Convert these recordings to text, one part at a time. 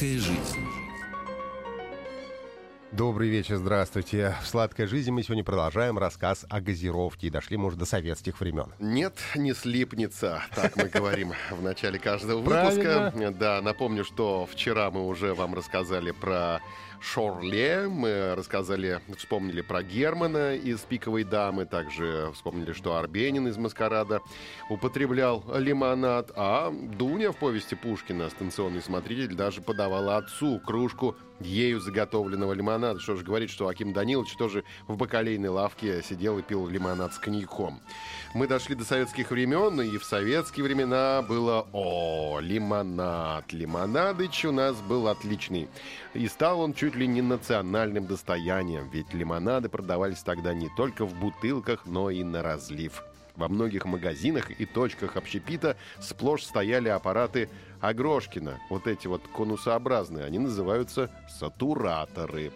Сладкая жизнь. Добрый вечер, здравствуйте. В «Сладкой жизни» мы сегодня продолжаем рассказ о газировке. И дошли, может, до советских времен. Нет, не слипнется, так мы говорим в начале каждого выпуска. Да, напомню, что вчера мы уже вам рассказали про Шорле, мы рассказали, вспомнили про Германа из «Пиковой дамы», также вспомнили, что Арбенин из «Маскарада» употреблял лимонад, а Дуня в повести Пушкина, станционный смотритель, даже подавала отцу кружку ею заготовленного лимонада. Что же говорит, что Аким Данилович тоже в бакалейной лавке сидел и пил лимонад с коньяком. Мы дошли до советских времен, и в советские времена было «О, лимонад!» Лимонадыч у нас был отличный. И стал он чуть ли не национальным достоянием, ведь лимонады продавались тогда не только в бутылках, но и на разлив. Во многих магазинах и точках общепита сплошь стояли аппараты Агрошкина. Вот эти вот конусообразные, они называются сатураторы.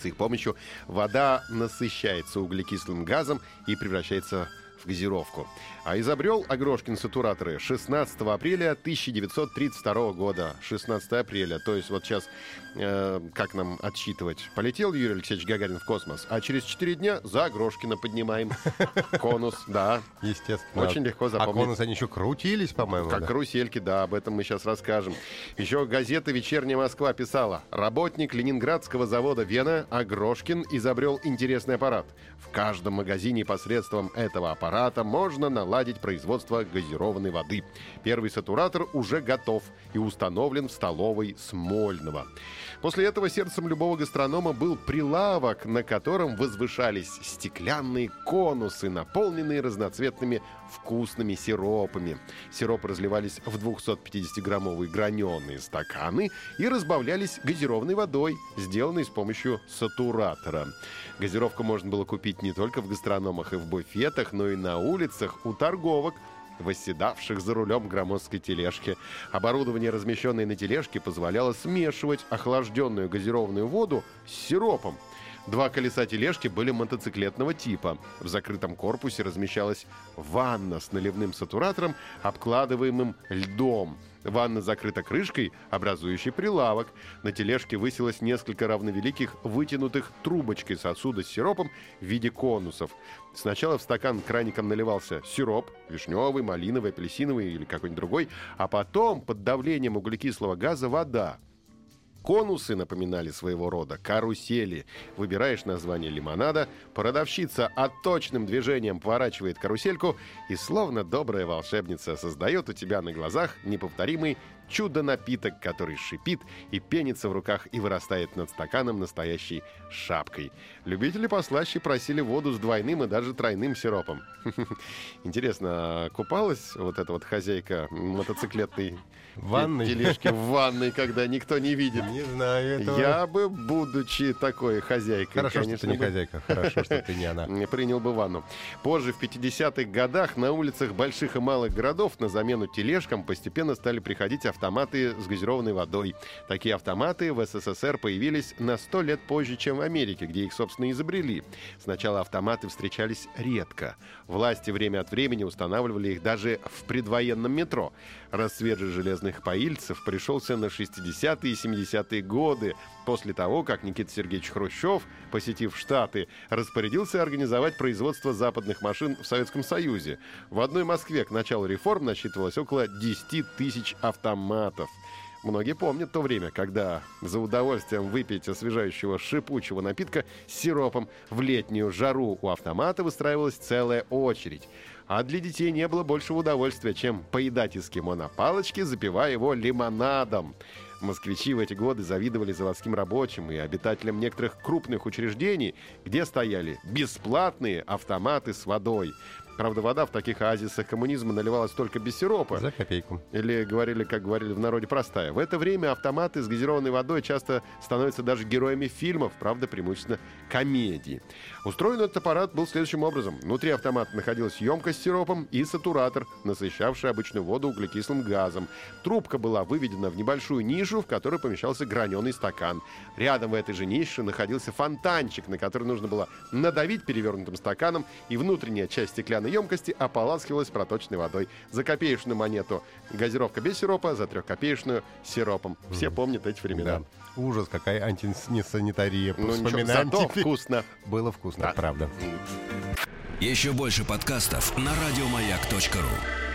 С их помощью вода насыщается углекислым газом и превращается в газировку. А изобрел Агрошкин сатураторы 16 апреля 1932 года. 16 апреля. То есть вот сейчас, э, как нам отсчитывать? Полетел Юрий Алексеевич Гагарин в космос, а через 4 дня за Агрошкина поднимаем. Конус, да. Естественно. Очень легко А запомнить. конусы, они еще крутились, по-моему. Как да? карусельки, да, об этом мы сейчас расскажем. Еще газета «Вечерняя Москва» писала, работник ленинградского завода «Вена» Агрошкин изобрел интересный аппарат. В каждом магазине посредством этого аппарата можно наладить производство газированной воды. Первый сатуратор уже готов и установлен в столовой Смольного. После этого сердцем любого гастронома был прилавок, на котором возвышались стеклянные конусы, наполненные разноцветными вкусными сиропами. Сиропы разливались в 250-граммовые граненые стаканы и разбавлялись газированной водой, сделанной с помощью сатуратора. Газировку можно было купить не только в гастрономах и в буфетах, но и на улицах у торговок, восседавших за рулем громоздкой тележки. Оборудование, размещенное на тележке, позволяло смешивать охлажденную газированную воду с сиропом. Два колеса тележки были мотоциклетного типа. В закрытом корпусе размещалась ванна с наливным сатуратором, обкладываемым льдом. Ванна закрыта крышкой, образующей прилавок. На тележке высилось несколько равновеликих вытянутых трубочкой сосуда с сиропом в виде конусов. Сначала в стакан краником наливался сироп, вишневый, малиновый, апельсиновый или какой-нибудь другой, а потом под давлением углекислого газа вода. Конусы напоминали своего рода карусели. Выбираешь название лимонада, продавщица отточным движением поворачивает карусельку и, словно добрая волшебница, создает у тебя на глазах неповторимый чудо-напиток, который шипит и пенится в руках и вырастает над стаканом настоящей шапкой. Любители послаще просили воду с двойным и даже тройным сиропом. Интересно, а купалась вот эта вот хозяйка мотоциклетной Ванной? тележки в ванной, когда никто не видит? Не знаю этого. Я бы, будучи такой хозяйкой, Хорошо, конечно, что ты не бы хозяйка. Хорошо, что ты не она. принял бы ванну. Позже, в 50-х годах, на улицах больших и малых городов на замену тележкам постепенно стали приходить автоматы с газированной водой. Такие автоматы в СССР появились на 100 лет позже, чем в Америке, где их, собственно, изобрели. Сначала автоматы встречались редко. Власти время от времени устанавливали их даже в предвоенном метро. Расцвет же железных поильцев пришелся на 60-е и 70-е годы, после того, как Никита Сергеевич Хрущев, посетив Штаты, распорядился организовать производство западных машин в Советском Союзе. В одной Москве к началу реформ насчитывалось около 10 тысяч автоматов. Многие помнят то время, когда за удовольствием выпить освежающего шипучего напитка с сиропом в летнюю жару у автомата выстраивалась целая очередь. А для детей не было большего удовольствия, чем поедать эскимо на палочке, запивая его лимонадом. Москвичи в эти годы завидовали заводским рабочим и обитателям некоторых крупных учреждений, где стояли бесплатные автоматы с водой. Правда, вода в таких оазисах коммунизма наливалась только без сиропа. За копейку. Или говорили, как говорили в народе, простая. В это время автоматы с газированной водой часто становятся даже героями фильмов, правда, преимущественно комедии. Устроен этот аппарат был следующим образом. Внутри автомата находилась емкость с сиропом и сатуратор, насыщавший обычную воду углекислым газом. Трубка была выведена в небольшую нишу, в которой помещался граненый стакан. Рядом в этой же нише находился фонтанчик, на который нужно было надавить перевернутым стаканом, и внутренняя часть стеклянной емкости ополаскивалась проточной водой. За копеечную монету газировка без сиропа, за трехкопеечную с сиропом. Все помнят эти времена. Да. Ужас, какая антисанитария. Ну ничего, Вспоминаем зато теперь. вкусно. Было вкусно, Да. правда. Еще больше подкастов на радиомаяк.ру.